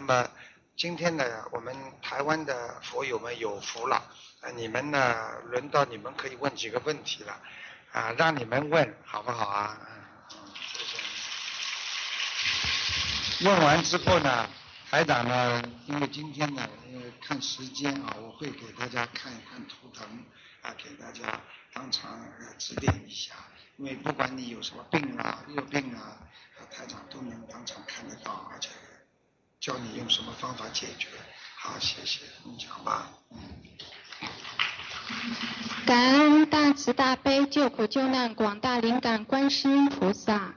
那么今天呢，我们台湾的佛友们有福了，啊，你们呢，轮到你们可以问几个问题了，啊，让你们问好不好啊？嗯，谢谢。问完之后呢，台长呢，因为今天呢，因为看时间啊，我会给大家看一看图腾，啊，给大家当场指点一下，因为不管你有什么病啊、热病啊，台长都能当场看得到，而且。教你用什么方法解决？好，谢谢，你讲吧。感恩大慈大悲救苦救难广大灵感观世音菩萨，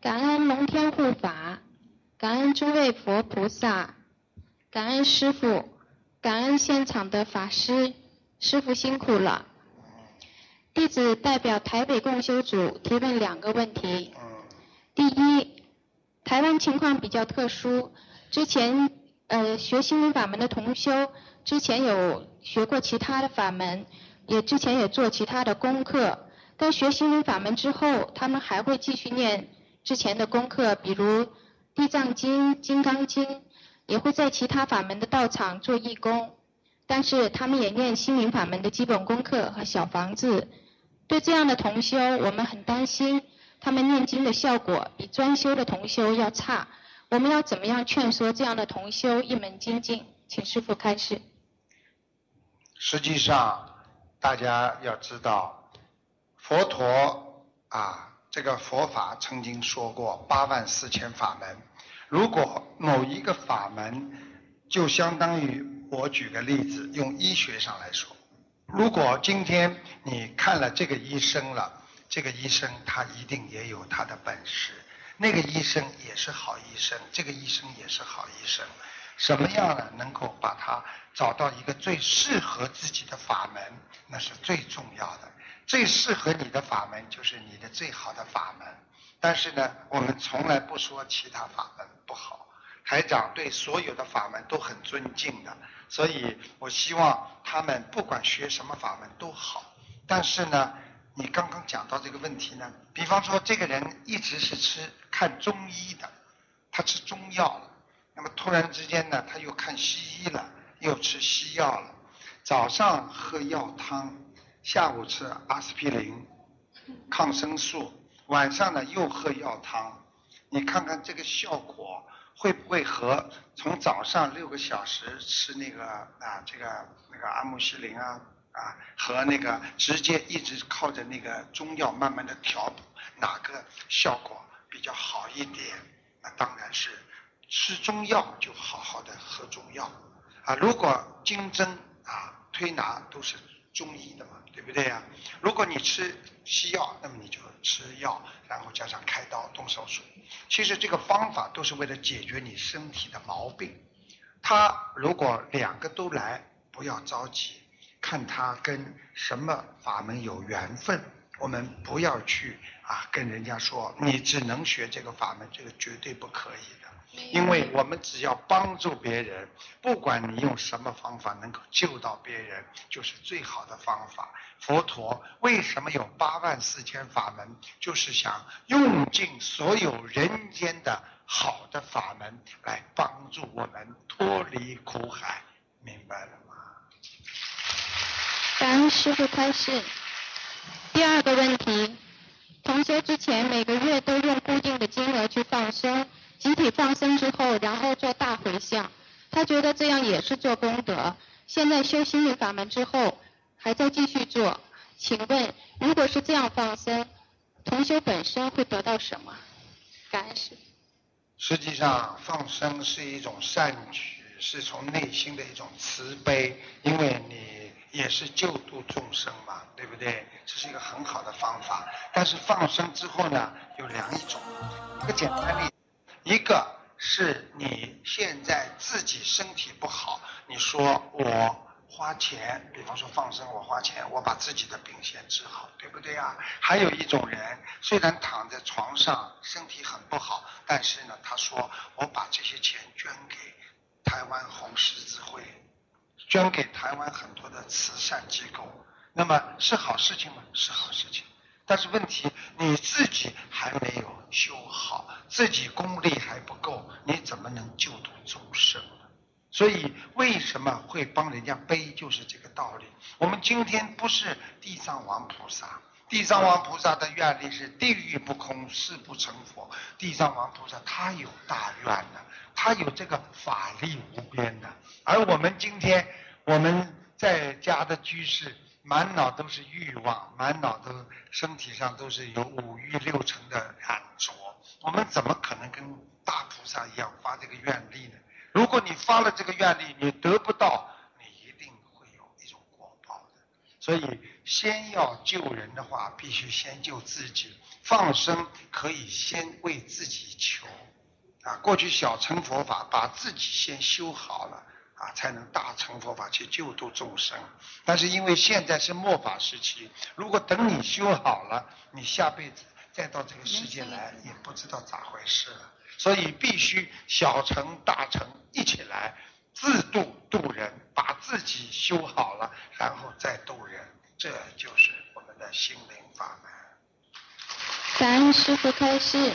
感恩龙天护法，感恩诸位佛菩萨，感恩师傅，感恩现场的法师，师傅辛苦了。弟子代表台北共修组提问两个问题。第一，台湾情况比较特殊。之前呃学心灵法门的同修，之前有学过其他的法门，也之前也做其他的功课。但学心灵法门之后，他们还会继续念之前的功课，比如《地藏经》《金刚经》，也会在其他法门的道场做义工。但是他们也念心灵法门的基本功课和小房子。对这样的同修，我们很担心，他们念经的效果比专修的同修要差。我们要怎么样劝说这样的同修一门精进？请师傅开示。实际上，大家要知道，佛陀啊，这个佛法曾经说过八万四千法门。如果某一个法门，就相当于我举个例子，用医学上来说，如果今天你看了这个医生了，这个医生他一定也有他的本事。那个医生也是好医生，这个医生也是好医生。什么样的能够把他找到一个最适合自己的法门，那是最重要的。最适合你的法门就是你的最好的法门。但是呢，我们从来不说其他法门不好。台长对所有的法门都很尊敬的，所以我希望他们不管学什么法门都好。但是呢。你刚刚讲到这个问题呢，比方说这个人一直是吃看中医的，他吃中药了，那么突然之间呢，他又看西医了，又吃西药了，早上喝药汤，下午吃阿司匹林、抗生素，晚上呢又喝药汤，你看看这个效果会不会和从早上六个小时吃那个啊这个那个阿莫西林啊？啊，和那个直接一直靠着那个中药慢慢的调补，哪个效果比较好一点？那当然是吃中药就好好的喝中药啊。如果经针啊推拿都是中医的嘛，对不对呀？如果你吃西药，那么你就吃药，然后加上开刀动手术。其实这个方法都是为了解决你身体的毛病。他如果两个都来，不要着急。看他跟什么法门有缘分，我们不要去啊跟人家说你只能学这个法门，这个绝对不可以的。因为我们只要帮助别人，不管你用什么方法能够救到别人，就是最好的方法。佛陀为什么有八万四千法门？就是想用尽所有人间的好的法门来帮助我们脱离苦海，明白了吗？感恩师傅开示。第二个问题，同修之前每个月都用固定的金额去放生，集体放生之后，然后做大回向，他觉得这样也是做功德。现在修心灵法门之后，还在继续做。请问，如果是这样放生，同修本身会得到什么？感恩师。实际上，放生是一种善举，是从内心的一种慈悲，因为你。也是救度众生嘛，对不对？这是一个很好的方法。但是放生之后呢，有两种。一个简单例，一个是你现在自己身体不好，你说我花钱，比方说放生，我花钱，我把自己的病先治好，对不对啊？还有一种人，虽然躺在床上，身体很不好，但是呢，他说我把这些钱捐给台湾红十字会。捐给台湾很多的慈善机构，那么是好事情吗？是好事情。但是问题你自己还没有修好，自己功力还不够，你怎么能救度众生呢。所以为什么会帮人家背，就是这个道理。我们今天不是地藏王菩萨，地藏王菩萨的愿力是地狱不空，誓不成佛。地藏王菩萨他有大愿的，他有这个法力无边的。而我们今天我们在家的居士，满脑都是欲望，满脑都身体上都是有五欲六尘的染着，我们怎么可能跟大菩萨一样发这个愿力呢？如果你发了这个愿力，你得不到，你一定会有一种果报的。所以，先要救人的话，必须先救自己。放生可以先为自己求啊。过去小乘佛法，把自己先修好了啊，才能大乘佛法去救度众生。但是因为现在是末法时期，如果等你修好了，你下辈子再到这个世界来，也不知道咋回事了。所以必须小乘大乘一起来自度度人，把自己修好了，然后再度人，这就是我们的心灵法门。感恩师傅开示。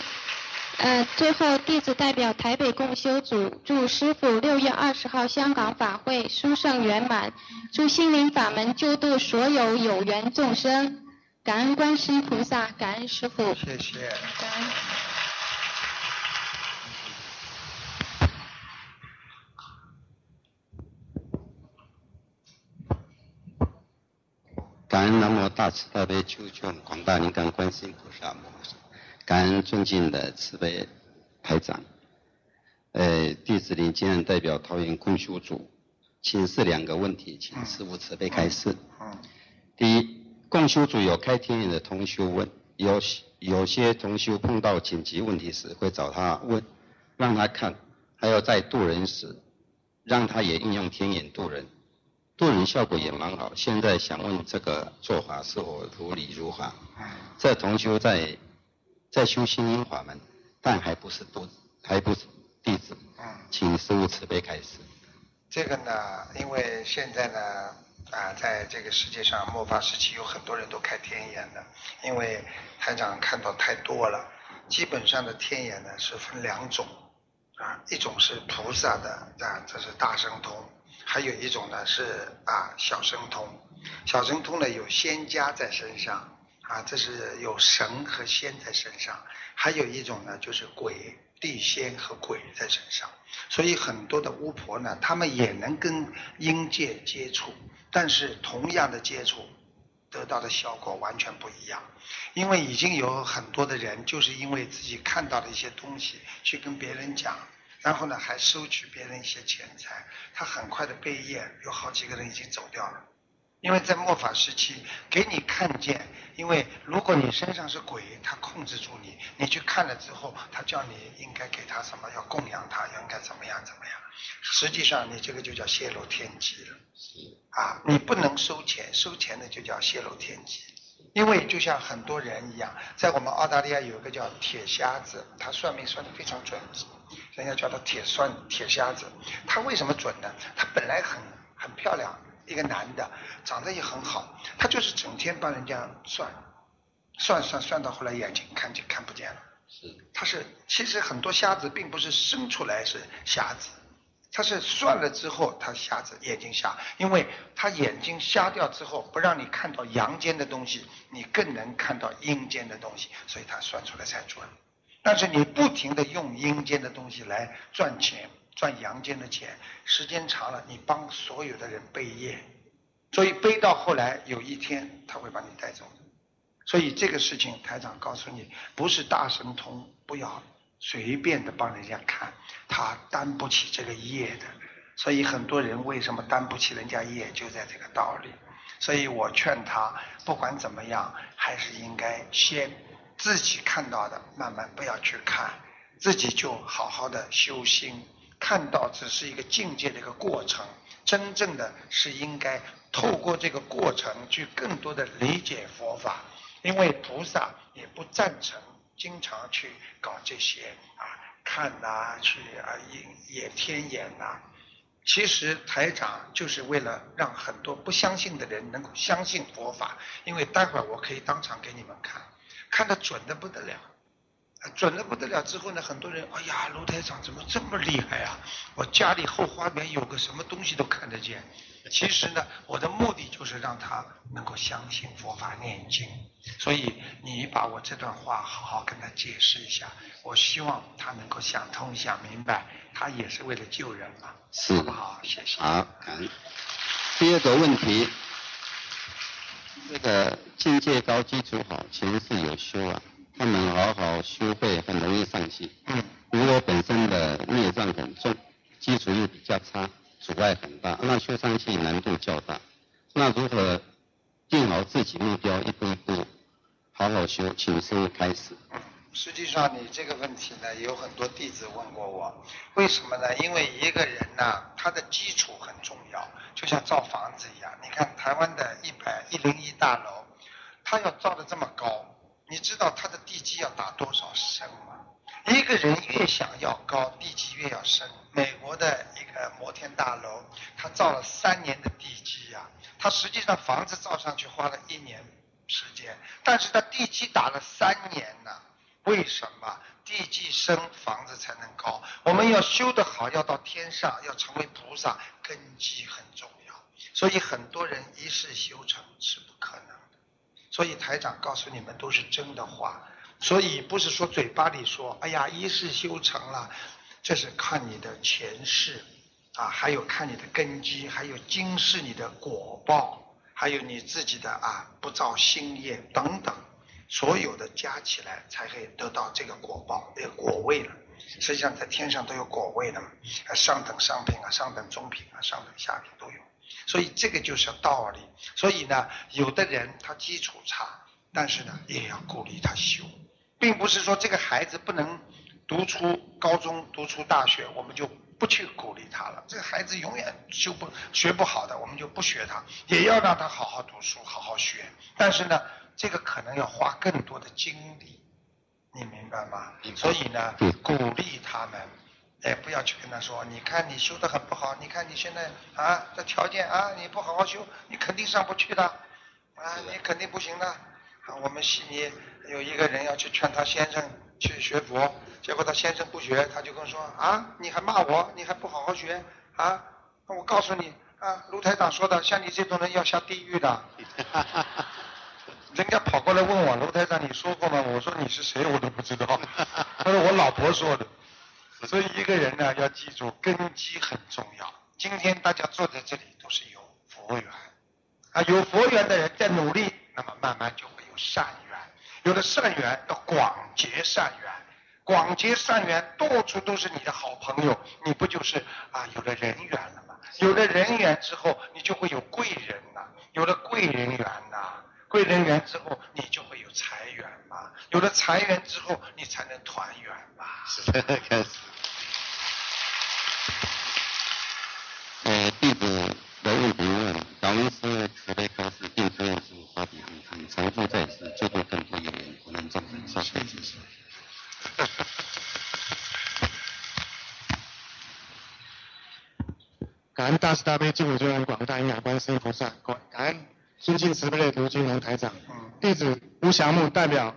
呃，最后弟子代表台北共修组祝师傅六月二十号香港法会殊胜圆满，祝心灵法门救度所有有缘众生。感恩观世音菩萨，感恩师傅。谢谢。感恩。感恩南无大慈大悲救救广大灵感观世音菩萨，感恩尊敬的慈悲台长。呃，弟子林金安代表桃园共修组，请示两个问题，请师父慈悲开示。第一，共修组有开天眼的同修问，有有些同修碰到紧急问题时会找他问，让他看，还有在渡人时，让他也应用天眼渡人。渡人效果也蛮好，现在想问这个做法是否如理如法？这同修在在修心灵法门，但还不是多还不是弟子，嗯请师父慈悲开示。这个呢，因为现在呢，啊，在这个世界上末法时期，有很多人都开天眼的，因为台长看到太多了。基本上的天眼呢是分两种，啊，一种是菩萨的，啊，这是大神通。还有一种呢是啊小神通，小神通呢有仙家在身上啊，这是有神和仙在身上。还有一种呢就是鬼地仙和鬼在身上，所以很多的巫婆呢，他们也能跟阴界接触，但是同样的接触得到的效果完全不一样，因为已经有很多的人就是因为自己看到了一些东西去跟别人讲。然后呢，还收取别人一些钱财，他很快的被业，有好几个人已经走掉了。因为在末法时期，给你看见，因为如果你身上是鬼，他控制住你，你去看了之后，他叫你应该给他什么，要供养他，应该怎么样怎么样。实际上你这个就叫泄露天机了。啊，你不能收钱，收钱的就叫泄露天机。因为就像很多人一样，在我们澳大利亚有一个叫铁瞎子，他算命算的非常准。人家叫他铁算铁瞎子，他为什么准呢？他本来很很漂亮，一个男的，长得也很好，他就是整天帮人家算，算算算到后来眼睛看见看不见了。是，他是其实很多瞎子并不是生出来是瞎子，他是算了之后他瞎子眼睛瞎，因为他眼睛瞎掉之后不让你看到阳间的东西，你更能看到阴间的东西，所以他算出来才准。但是你不停的用阴间的东西来赚钱，赚阳间的钱，时间长了，你帮所有的人背业，所以背到后来有一天他会把你带走的。所以这个事情台长告诉你，不是大神通，不要随便的帮人家看，他担不起这个业的。所以很多人为什么担不起人家业，就在这个道理。所以我劝他，不管怎么样，还是应该先。自己看到的，慢慢不要去看，自己就好好的修心。看到只是一个境界的一个过程，真正的是应该透过这个过程去更多的理解佛法。因为菩萨也不赞成经常去搞这些啊，看呐，去啊演演天眼呐。其实台长就是为了让很多不相信的人能够相信佛法，因为待会儿我可以当场给你们看。看得准的不得了，准的不得了。之后呢，很多人，哎呀，卢台长怎么这么厉害啊？我家里后花园有个什么东西都看得见。其实呢，我的目的就是让他能够相信佛法念经。所以你把我这段话好好跟他解释一下，我希望他能够想通想明白，他也是为了救人嘛，是好不好？谢谢。好，感恩。第二个问题，这个境界高、基础好、其实是有修啊，他们好好修会很容易上去。嗯。如果本身的孽障很重，基础又比较差，阻碍很大，那修上去难度较大。那如何定好自己目标，一步一步好好修，请师傅开始。实际上，你这个问题呢，有很多弟子问过我，为什么呢？因为一个人呢，他的基础很重要，就像造房子一样。你看台湾的一百一零一大楼，他要造的这么高，你知道他的地基要打多少深吗？一个人越想要高，地基越要深。美国的一个摩天大楼，他造了三年的地基呀，他实际上房子造上去花了一年时间，但是他地基打了三年呢。为什么地基深，房子才能高？我们要修得好，要到天上，要成为菩萨，根基很重要。所以很多人一世修成是不可能。所以台长告诉你们都是真的话。所以不是说嘴巴里说，哎呀，一世修成了，这是看你的前世啊，还有看你的根基，还有今世你的果报，还有你自己的啊不造新业等等。所有的加起来才可以得到这个果报，这个果位了。实际上在天上都有果位的嘛，上等上品啊，上等中品啊，上等下品都有。所以这个就是道理。所以呢，有的人他基础差，但是呢也要鼓励他修，并不是说这个孩子不能读出高中、读出大学，我们就不去鼓励他了。这个孩子永远修不学不好的，我们就不学他，也要让他好好读书，好好学。但是呢。这个可能要花更多的精力，你明白吗？所以呢，鼓励他们，哎，不要去跟他说，你看你修的很不好，你看你现在啊，这条件啊，你不好好修，你肯定上不去的，啊，你肯定不行的。啊，我们悉尼有一个人要去劝他先生去学佛，结果他先生不学，他就跟说啊，你还骂我，你还不好好学啊？那我告诉你啊，卢台长说的，像你这种人要下地狱的。人家跑过来问我，卢台长，你说过吗？我说你是谁，我都不知道。他说我老婆说的。所以一个人呢，要记住根基很重要。今天大家坐在这里都是有佛缘啊，有佛缘的人在努力，那么慢慢就会有善缘。有了善缘，要广结善缘，广结善缘，到处都是你的好朋友，你不就是啊有了人缘了吗？有了人缘之后，你就会有贵人呐，有了贵人缘呐。贵人缘之后，你就会有财源嘛。有了财源之后，你才能团圆嘛。是开始。呃，弟子的问题问：感恩师慈悲开示，并推是发笔一看，重复在此，救度更多有缘不能众生。上辈子是。感恩大慈大悲救苦救难广大因果观世音菩萨，感恩。尊敬慈悲的卢金龙台长，弟子吴祥木代表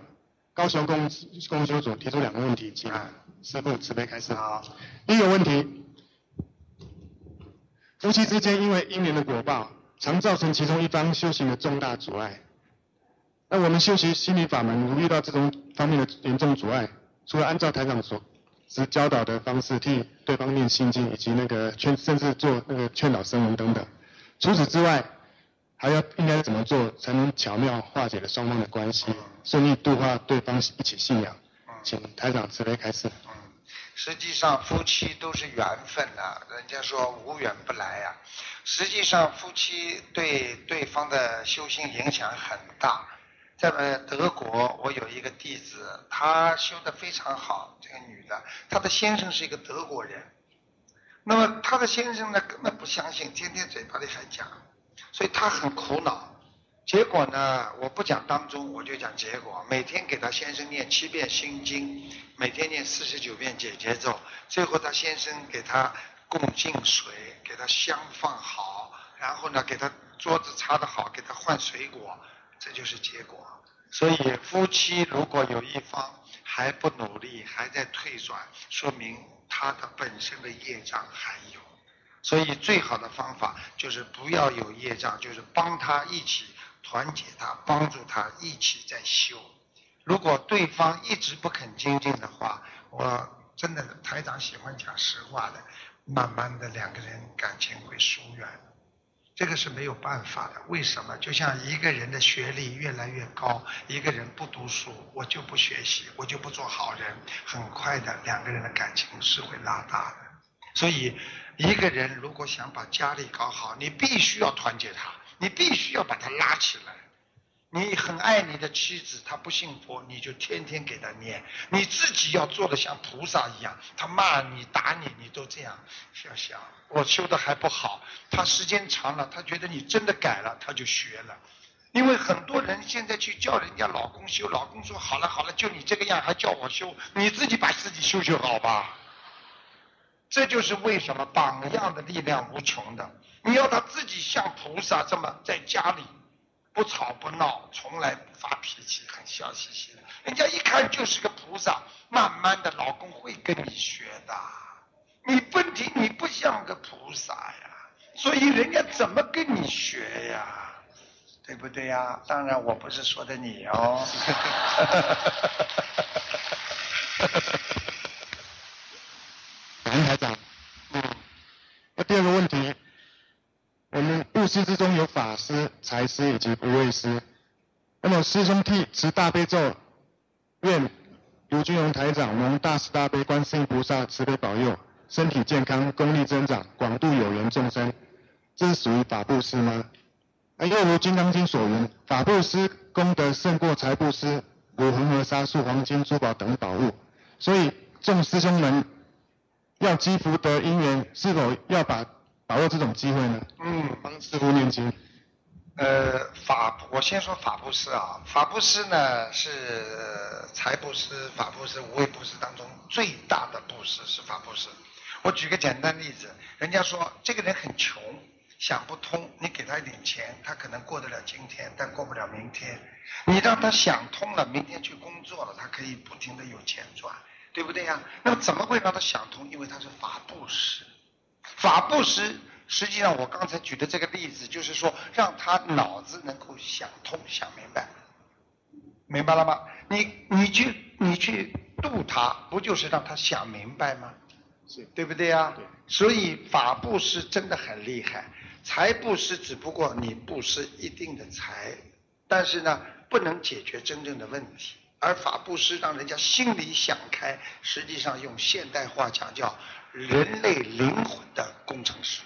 高雄公公修组提出两个问题，请师父慈悲开示。第一个问题，夫妻之间因为因缘的果报，常造成其中一方修行的重大阻碍。那我们修习心理法门，如遇到这种方面的严重阻碍，除了按照台长所指教导的方式替对方念心经，以及那个劝，甚至做那个劝导声闻等等，除此之外。还要应该怎么做才能巧妙化解了双方的关系，顺利度化对方一起信仰？请台长慈悲开示。实际上夫妻都是缘分呐，人家说无缘不来呀。实际上夫妻对对方的修行影响很大。在德国，我有一个弟子，她修的非常好，这个女的，她的先生是一个德国人。那么她的先生呢，根本不相信，天天嘴巴里还讲。所以他很苦恼，结果呢，我不讲当中，我就讲结果。每天给他先生念七遍心经，每天念四十九遍解结咒，最后他先生给他供净水，给他香放好，然后呢，给他桌子擦得好，给他换水果，这就是结果。所以夫妻如果有一方还不努力，还在退转，说明他的本身的业障还有。所以最好的方法就是不要有业障，就是帮他一起团结他，帮助他一起在修。如果对方一直不肯精进的话，我真的台长喜欢讲实话的，慢慢的两个人感情会疏远。这个是没有办法的，为什么？就像一个人的学历越来越高，一个人不读书，我就不学习，我就不做好人，很快的两个人的感情是会拉大的。所以，一个人如果想把家里搞好，你必须要团结他，你必须要把他拉起来。你很爱你的妻子，她不信佛，你就天天给她念。你自己要做的像菩萨一样，他骂你、打你，你都这样想想。我修的还不好，他时间长了，他觉得你真的改了，他就学了。因为很多人现在去叫人家老公修，老公说好了好了，就你这个样还叫我修，你自己把自己修修好吧。这就是为什么榜样的力量无穷的。你要他自己像菩萨这么在家里。不吵不闹，从来不发脾气，很笑嘻嘻的。人家一看就是个菩萨，慢慢的，老公会跟你学的。你问题你不像个菩萨呀，所以人家怎么跟你学呀？对不对呀？当然我不是说的你哦。王台长，嗯，那第二个问题。我们布施之中有法师、财师以及无畏师。那么师兄替持大悲咒，愿卢君荣台长蒙大慈大悲观世音菩萨慈悲保佑，身体健康，功力增长，广度有缘众生。这是属于法布施吗？啊又如《金刚经》所云，法布施功德胜过财布施，如恒河沙数、黄金、珠宝等宝物。所以众师兄们要积福德因缘，是否要把？把握这种机会呢？嗯，帮师傅念经。呃，法，我先说法布施啊。法布施呢是财布施、法布施、无畏布施当中最大的布施是法布施。我举个简单例子，人家说这个人很穷，想不通，你给他一点钱，他可能过得了今天，但过不了明天。你让他想通了，明天去工作了，他可以不停的有钱赚，对不对呀？那么怎么会让他想通？因为他是法布施。法布施，实际上我刚才举的这个例子，就是说让他脑子能够想通、想明白，明白了吗？你你去你去度他，不就是让他想明白吗？是，对不对呀？所以法布施真的很厉害，财布施只不过你布施一定的财，但是呢，不能解决真正的问题。而法布施让人家心里想开，实际上用现代话讲叫。人类灵魂的工程师，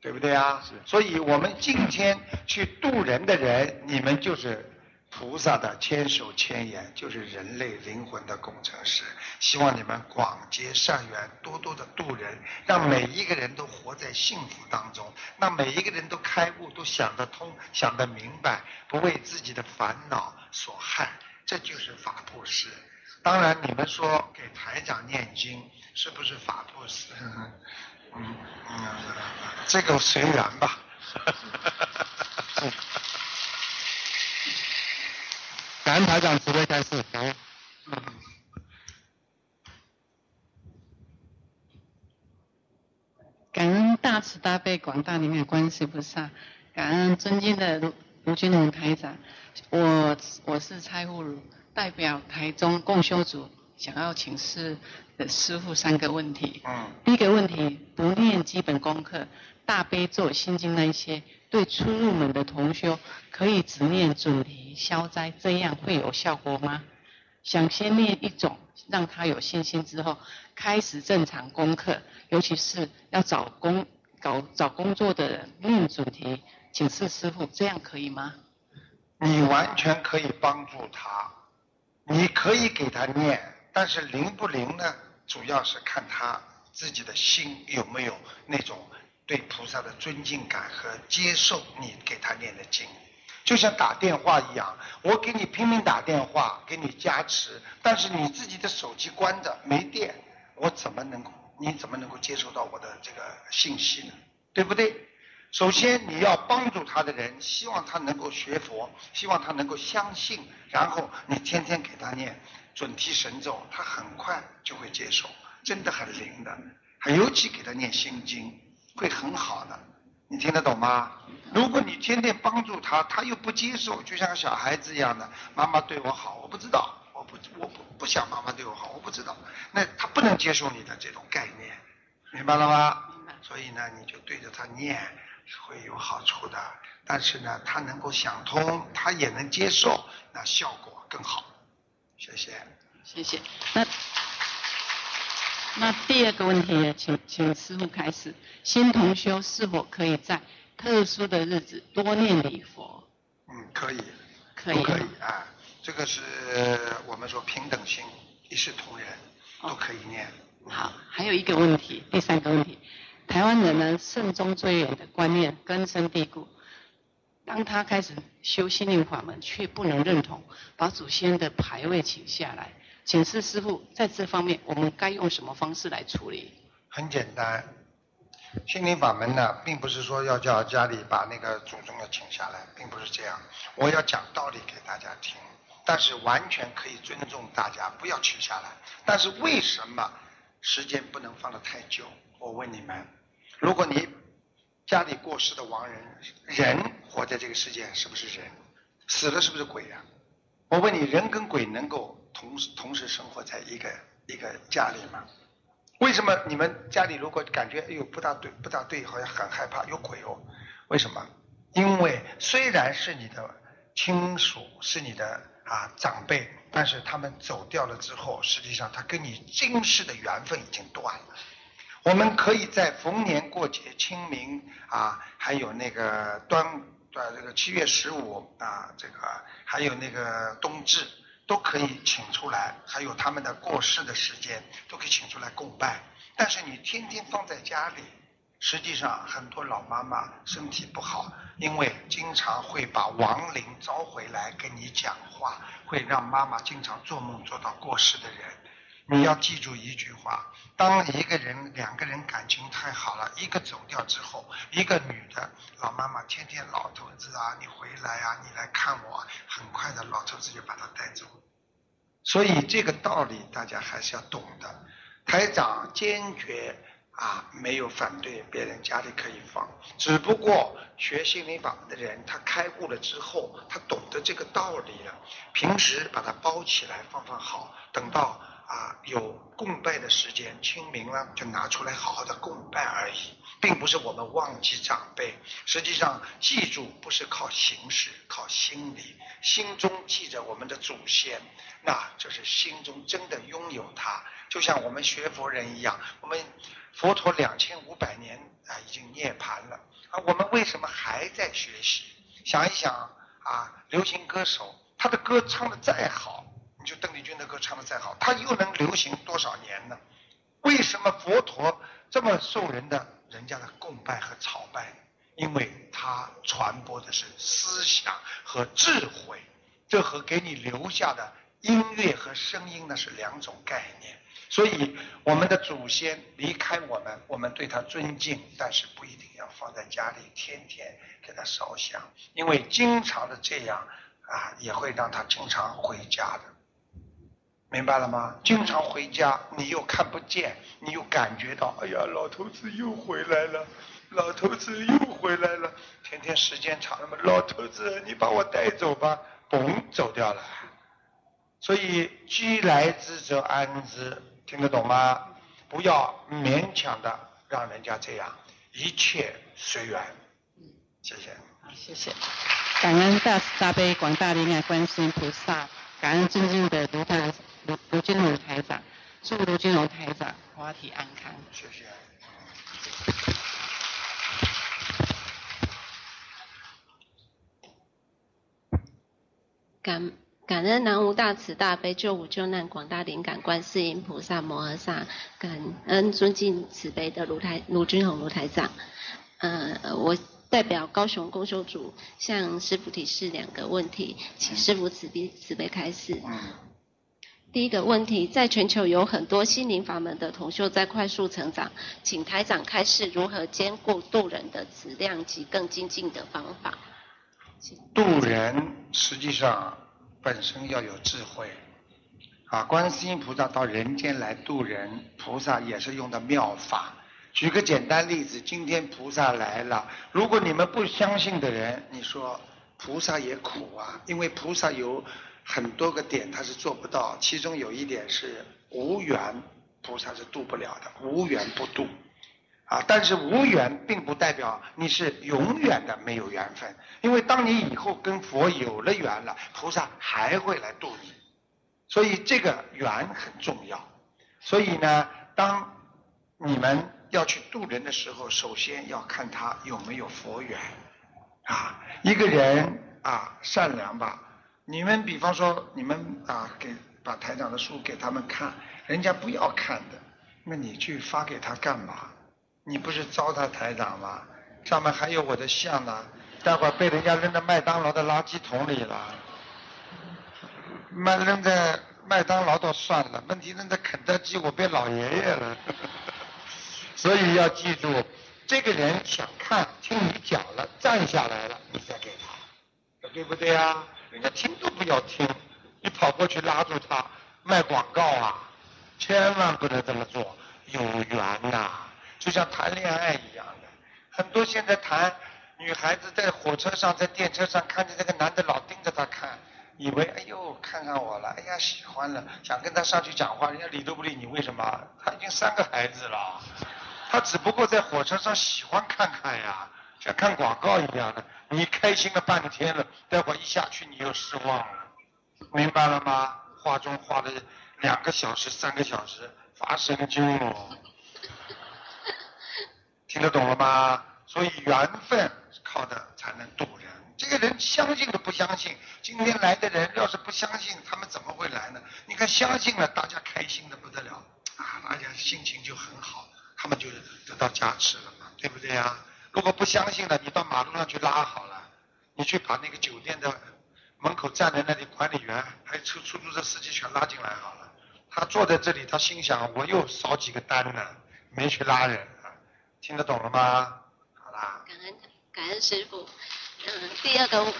对不对啊？所以，我们今天去渡人的人，你们就是菩萨的千手千眼，就是人类灵魂的工程师。希望你们广结善缘，多多的渡人，让每一个人都活在幸福当中，让每一个人都开悟，都想得通，想得明白，不为自己的烦恼所害。这就是法布施。当然，你们说给台长念经。是不是法布施？嗯嗯，这个随缘吧。感恩台长慈悲开示。嗯。感恩大慈大悲广大灵感观世菩萨，感恩尊敬的卢卢军龙台长。我我是蔡护如，代表台中共修组。想要请示的师傅三个问题。嗯。第一个问题，不念基本功课，大悲咒、心经那一些，对初入门的同修，可以只念主题消灾，这样会有效果吗？想先念一种，让他有信心之后，开始正常功课，尤其是要找工搞找工作的人念主题，请示师傅，这样可以吗？你完全可以帮助他，你可以给他念。但是灵不灵呢？主要是看他自己的心有没有那种对菩萨的尊敬感和接受你给他念的经，就像打电话一样，我给你拼命打电话，给你加持，但是你自己的手机关着没电，我怎么能够？你怎么能够接受到我的这个信息呢？对不对？首先你要帮助他的人，希望他能够学佛，希望他能够相信，然后你天天给他念。准提神咒，他很快就会接受，真的很灵的。还尤其给他念心经，会很好的。你听得懂吗？如果你天天帮助他，他又不接受，就像个小孩子一样的，妈妈对我好，我不知道，我不我不不想妈妈对我好，我不知道，那他不能接受你的这种概念，明白了吗？明白。所以呢，你就对着他念，会有好处的。但是呢，他能够想通，他也能接受，那效果更好。谢谢。谢谢。那那第二个问题呢，请请师傅开始。新同修是否可以在特殊的日子多念礼佛？嗯，可以。可以。都可以啊，这个是我们说平等心，一视同仁，都可以念。好，还有一个问题，第三个问题，台湾人呢慎终追远的观念根深蒂固，当他开始修心灵法门，却不能认同把祖先的牌位请下来。请示师傅，在这方面我们该用什么方式来处理？很简单，心灵法门呢，并不是说要叫家里把那个祖宗要请下来，并不是这样。我要讲道理给大家听，但是完全可以尊重大家，不要请下来。但是为什么时间不能放得太久？我问你们，如果你家里过世的亡人，人活在这个世界是不是人？死了是不是鬼呀？我问你，人跟鬼能够？同时同时生活在一个一个家里吗？为什么你们家里如果感觉哎呦不大对不大对，好像很害怕有鬼哦？为什么？因为虽然是你的亲属是你的啊长辈，但是他们走掉了之后，实际上他跟你今世的缘分已经断了。我们可以在逢年过节、清明啊，还有那个端呃这个七月十五啊，这个还有那个冬至。都可以请出来，还有他们的过世的时间都可以请出来供拜。但是你天天放在家里，实际上很多老妈妈身体不好，因为经常会把亡灵招回来跟你讲话，会让妈妈经常做梦做到过世的人。你要记住一句话：当一个人、两个人感情太好了，一个走掉之后，一个女的老妈妈天天老头子啊，你回来啊，你来看我，很快的老头子就把她带走。所以这个道理大家还是要懂的。台长坚决啊没有反对别人家里可以放，只不过学心灵法的人他开悟了之后，他懂得这个道理了，平时把它包起来放放好，等到啊有供拜的时间，清明了就拿出来好好的供拜而已，并不是我们忘记长辈。实际上记住不是靠形式，靠心理，心中记着我们的祖先。那就是心中真的拥有它，就像我们学佛人一样，我们佛陀两千五百年啊已经涅槃了啊，我们为什么还在学习？想一想啊，流行歌手他的歌唱的再好，你就邓丽君的歌唱的再好，他又能流行多少年呢？为什么佛陀这么受人的人家的供拜和朝拜？因为他传播的是思想和智慧，这和给你留下的。音乐和声音呢是两种概念，所以我们的祖先离开我们，我们对他尊敬，但是不一定要放在家里天天给他烧香，因为经常的这样啊，也会让他经常回家的，明白了吗？经常回家，你又看不见，你又感觉到，哎呀，老头子又回来了，老头子又回来了，天天时间长了嘛，老头子你把我带走吧，嘣，走掉了。所以既来之则安之，听得懂吗？不要勉强的让人家这样，一切随缘。谢谢。谢谢。感恩大慈大悲广大灵感观世音菩萨，感恩尊敬的卢台卢卢金荣台长，祝卢金荣台长花体安康。谢谢。感。感恩南无大慈大悲救苦救难广大灵感观世音菩萨摩诃萨，感恩尊敬慈悲的卢台卢军宏卢台长。嗯，我代表高雄公修组向师傅提示两个问题，请师傅慈悲慈悲开示。第一个问题，在全球有很多心灵法门的同修在快速成长，请台长开示如何兼顾渡人的质量及更精进的方法。渡人实际上。本身要有智慧啊，观世音菩萨到人间来渡人，菩萨也是用的妙法。举个简单例子，今天菩萨来了，如果你们不相信的人，你说菩萨也苦啊，因为菩萨有很多个点他是做不到，其中有一点是无缘，菩萨是度不了的，无缘不度。啊，但是无缘并不代表你是永远的没有缘分，因为当你以后跟佛有了缘了，菩萨还会来度你，所以这个缘很重要。所以呢，当你们要去度人的时候，首先要看他有没有佛缘。啊，一个人啊善良吧，你们比方说你们啊给把台长的书给他们看，人家不要看的，那你去发给他干嘛？你不是糟蹋台长吗？上面还有我的像呢，待会儿被人家扔到麦当劳的垃圾桶里了。麦扔在麦当劳倒算了，问题扔在肯德基，我变老爷爷了。所以要记住，这个人想看，听你讲了，站下来了，你再给他，对不对啊？人家听都不要听，你跑过去拉住他，卖广告啊，千万不能这么做，有缘呐。就像谈恋爱一样的，很多现在谈女孩子在火车上、在电车上看见这个男的老盯着她看，以为哎呦看看我了，哎呀喜欢了，想跟他上去讲话，人家理都不理你，为什么？他已经三个孩子了，他只不过在火车上喜欢看看呀，像看广告一样的，你开心了半天了，待会一下去你又失望了，明白了吗？化妆化了两个小时、三个小时，发神经了。听得懂了吗？所以缘分靠的才能渡人。这个人相信的不相信？今天来的人要是不相信，他们怎么会来呢？你看相信了，大家开心的不得了啊，大家心情就很好，他们就得到加持了嘛，对不对呀？如果不相信的，你到马路上去拉好了，你去把那个酒店的门口站在那里管理员还有出出租车司机全拉进来好了。他坐在这里，他心想我又少几个单呢，没去拉人啊。听得懂了吗？好啦。感恩感恩师傅。嗯，第二个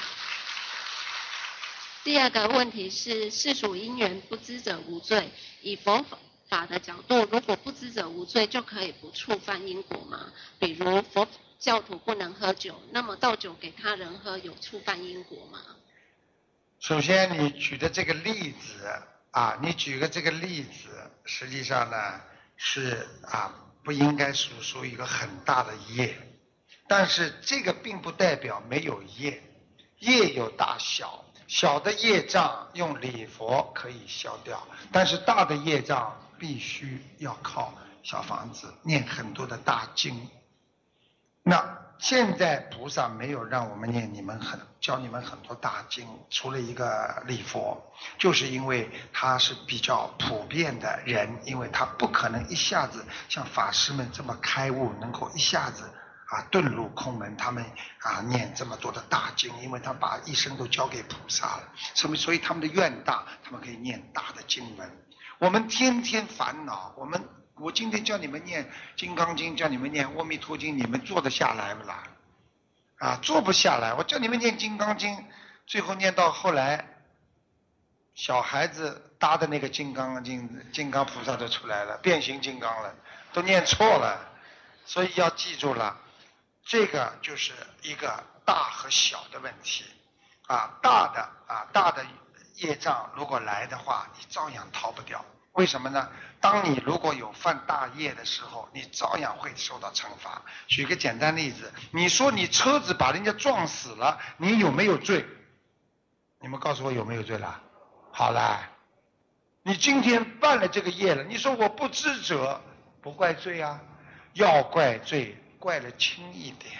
第二个问题是世俗因缘不知者无罪。以佛法法的角度，如果不知者无罪，就可以不触犯因果吗？比如佛教徒不能喝酒，那么倒酒给他人喝，有触犯因果吗？首先，你举的这个例子啊，你举个这个例子，实际上呢是啊。不应该是属于一个很大的业，但是这个并不代表没有业，业有大小，小的业障用礼佛可以消掉，但是大的业障必须要靠小房子念很多的大经，那。现在菩萨没有让我们念你们很教你们很多大经，除了一个礼佛，就是因为他是比较普遍的人，因为他不可能一下子像法师们这么开悟，能够一下子啊遁入空门，他们啊念这么多的大经，因为他把一生都交给菩萨了，所以所以他们的愿大，他们可以念大的经文。我们天天烦恼，我们。我今天叫你们念《金刚经》，叫你们念《阿弥陀经》，你们做得下来不啦？啊，做不下来。我叫你们念《金刚经》，最后念到后来，小孩子搭的那个《金刚经》，金刚菩萨都出来了，变形金刚了，都念错了。所以要记住了，这个就是一个大和小的问题。啊，大的啊，大的业障如果来的话，你照样逃不掉。为什么呢？当你如果有犯大业的时候，你照样会受到惩罚。举个简单例子，你说你车子把人家撞死了，你有没有罪？你们告诉我有没有罪了？好了，你今天办了这个业了，你说我不知者不怪罪啊，要怪罪怪的轻一点，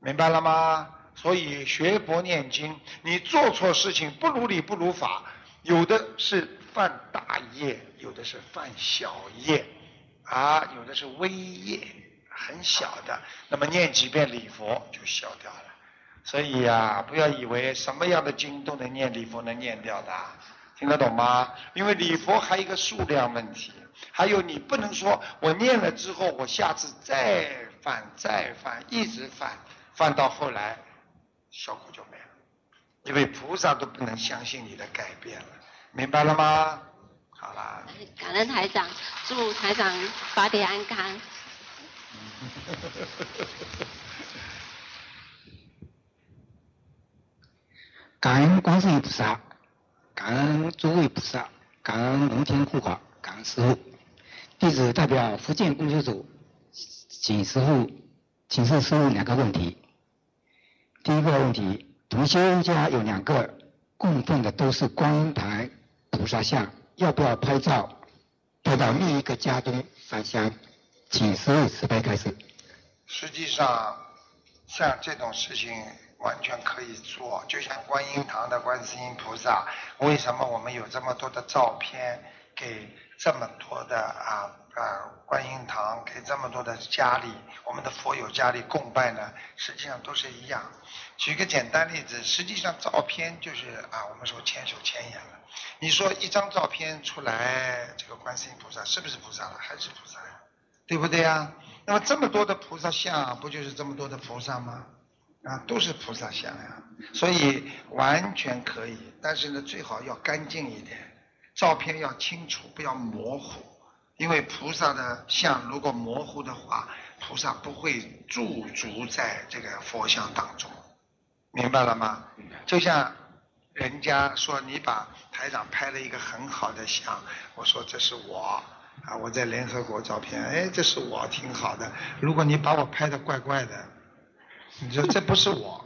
明白了吗？所以学佛念经，你做错事情不如理不如法，有的是。犯大业，有的是犯小业，啊，有的是微业，很小的，那么念几遍礼佛就消掉了。所以呀，不要以为什么样的经都能念礼佛能念掉的，听得懂吗？因为礼佛还有一个数量问题，还有你不能说我念了之后，我下次再犯再犯，一直犯，犯到后来效果就没了，因为菩萨都不能相信你的改变了。明白了吗？好啦。感恩台长，祝台长法体安康。感恩观世音菩萨，感恩诸位菩萨，感恩龙天护法，感恩师父。弟子代表福建供修组，请师父，请示师父两个问题。第一个问题，同修家有两个供奉的都是观音台菩萨像，要不要拍照带到另一个家中上香？请师父慈悲开始。实际上，像这种事情完全可以做，就像观音堂的观世音菩萨，为什么我们有这么多的照片给这么多的啊啊观音堂，给这么多的家里，我们的佛友家里供拜呢？实际上都是一样。举个简单例子，实际上照片就是啊，我们说千手千眼了。你说一张照片出来，这个观世音菩萨是不是菩萨了？还是菩萨呀？对不对呀？那么这么多的菩萨像，不就是这么多的菩萨吗？啊，都是菩萨像呀，所以完全可以。但是呢，最好要干净一点，照片要清楚，不要模糊。因为菩萨的像如果模糊的话，菩萨不会驻足在这个佛像当中，明白了吗？就像人家说你把台长拍了一个很好的像，我说这是我。啊，我在联合国照片，哎，这是我挺好的。如果你把我拍的怪怪的，你说这不是我，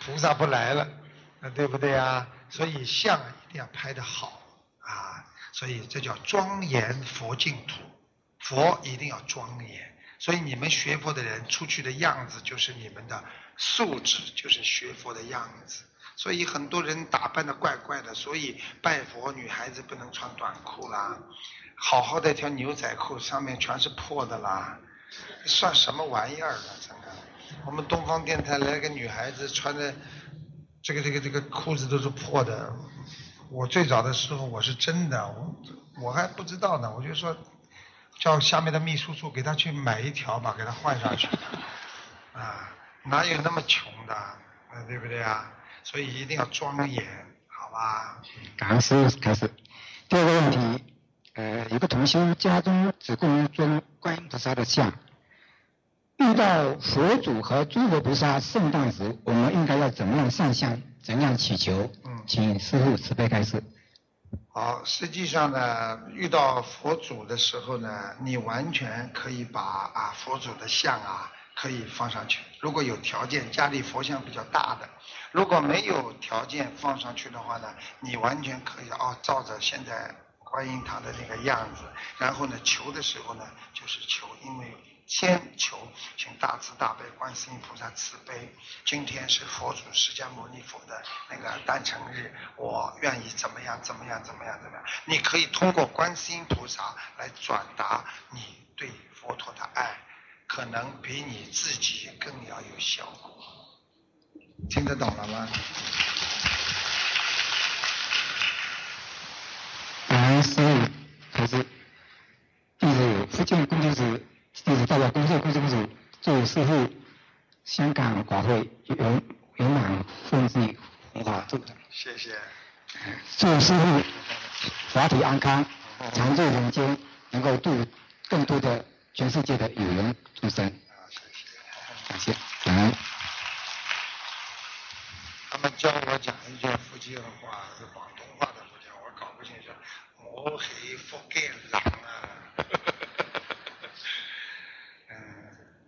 菩萨不来了，那对不对啊？所以像一定要拍的好啊，所以这叫庄严佛净土，佛一定要庄严。所以你们学佛的人出去的样子就是你们的素质，就是学佛的样子。所以很多人打扮的怪怪的，所以拜佛女孩子不能穿短裤啦。好好的一条牛仔裤，上面全是破的啦，算什么玩意儿了？真的，我们东方电台来个女孩子，穿的这个这个这个裤子都是破的。我最早的时候我是真的，我我还不知道呢，我就说叫下面的秘书处给他去买一条吧，给他换上去。啊，哪有那么穷的，对不对啊？所以一定要庄严，好吧？感恩师开始。第二个问题。呃，有个同修家中只供一尊观音菩萨的像，遇到佛祖和诸佛菩萨圣诞时，我们应该要怎么样上香，怎样祈求？嗯，请师父慈悲开示。好，实际上呢，遇到佛祖的时候呢，你完全可以把啊佛祖的像啊可以放上去。如果有条件，家里佛像比较大的，如果没有条件放上去的话呢，你完全可以哦，照着现在。观音堂的那个样子，然后呢，求的时候呢，就是求，因为先求，请大慈大悲观世音菩萨慈悲。今天是佛祖释迦牟尼佛的那个诞辰日，我愿意怎么样，怎么样，怎么样，怎么样？你可以通过观世音菩萨来转达你对佛陀的爱，可能比你自己更要有效果。听得懂了吗？师父，还是弟子福建工作组，弟子代表工作工作组祝师父香港法会圆圆满顺利红华祝的。谢谢。祝师父法体安康，常驻人间，能够度更多的全世界的有缘众生。谢谢。感谢。感恩。他们教我讲一句福建话，是广东话的福建，我搞不清楚。我是福建人啊！